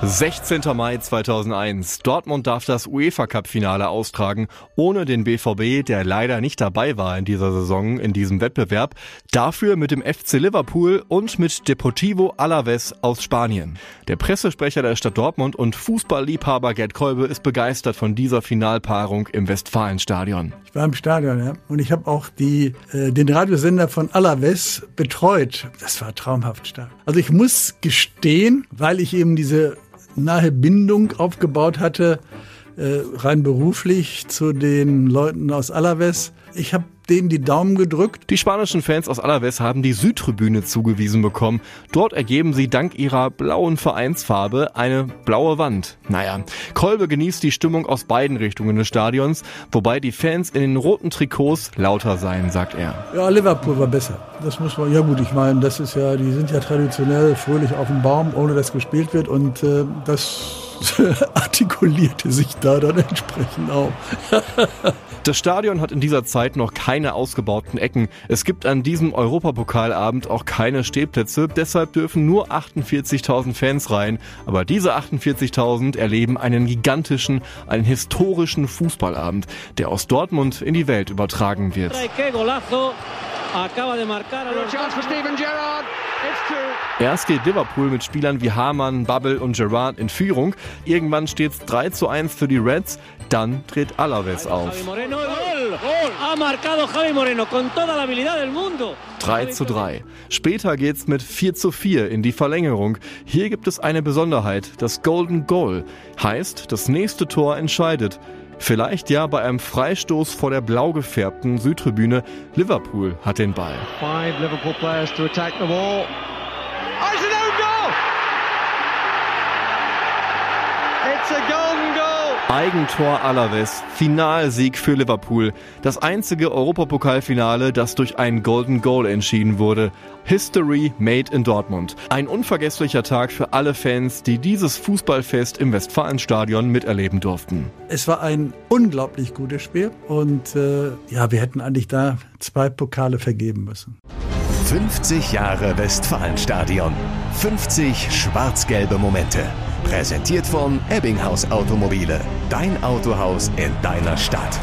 16. Mai 2001. Dortmund darf das UEFA Cup Finale austragen, ohne den BVB, der leider nicht dabei war in dieser Saison in diesem Wettbewerb. Dafür mit dem FC Liverpool und mit Deportivo Alaves aus Spanien. Der Pressesprecher der Stadt Dortmund und Fußballliebhaber Gerd Kolbe ist begeistert von dieser Finalpaarung im Westfalenstadion. Ich war im Stadion, ja, und ich habe auch die, äh, den Radiosender von Alaves betreut. Das war traumhaft stark. Also ich muss gestehen, weil ich eben diese nahe Bindung aufgebaut hatte, äh, rein beruflich zu den Leuten aus Alaves. Ich habe denen die Daumen gedrückt. Die spanischen Fans aus Alaves haben die Südtribüne zugewiesen bekommen. Dort ergeben sie dank ihrer blauen Vereinsfarbe eine blaue Wand. Naja, Kolbe genießt die Stimmung aus beiden Richtungen des Stadions, wobei die Fans in den roten Trikots lauter seien, sagt er. Ja, Liverpool war besser. Das muss man, ja gut, ich meine, das ist ja, die sind ja traditionell fröhlich auf dem Baum, ohne dass gespielt wird und äh, das artikulierte sich da dann entsprechend auch. Das Stadion hat in dieser Zeit noch keine ausgebauten Ecken. Es gibt an diesem Europapokalabend auch keine Stehplätze, deshalb dürfen nur 48.000 Fans rein. Aber diese 48.000 erleben einen gigantischen, einen historischen Fußballabend, der aus Dortmund in die Welt übertragen wird. Erst geht Liverpool mit Spielern wie Hamann, Bubble und Gerrard in Führung. Irgendwann steht es 3 zu 1 für die Reds. Dann dreht Alaves auf. 3 zu 3. Später geht's mit 4 zu 4 in die Verlängerung. Hier gibt es eine Besonderheit, das Golden Goal. Heißt, das nächste Tor entscheidet. Vielleicht ja bei einem Freistoß vor der blau gefärbten Südtribüne. Liverpool hat den Ball. Five Liverpool players to attack the ball. It's a golden goal! Eigentor Alaves, Finalsieg für Liverpool. Das einzige Europapokalfinale, das durch ein Golden Goal entschieden wurde. History made in Dortmund. Ein unvergesslicher Tag für alle Fans, die dieses Fußballfest im Westfalenstadion miterleben durften. Es war ein unglaublich gutes Spiel und äh, ja, wir hätten eigentlich da zwei Pokale vergeben müssen. 50 Jahre Westfalenstadion. 50 schwarz-gelbe Momente. Präsentiert von Ebbinghaus Automobile. Dein Autohaus in deiner Stadt.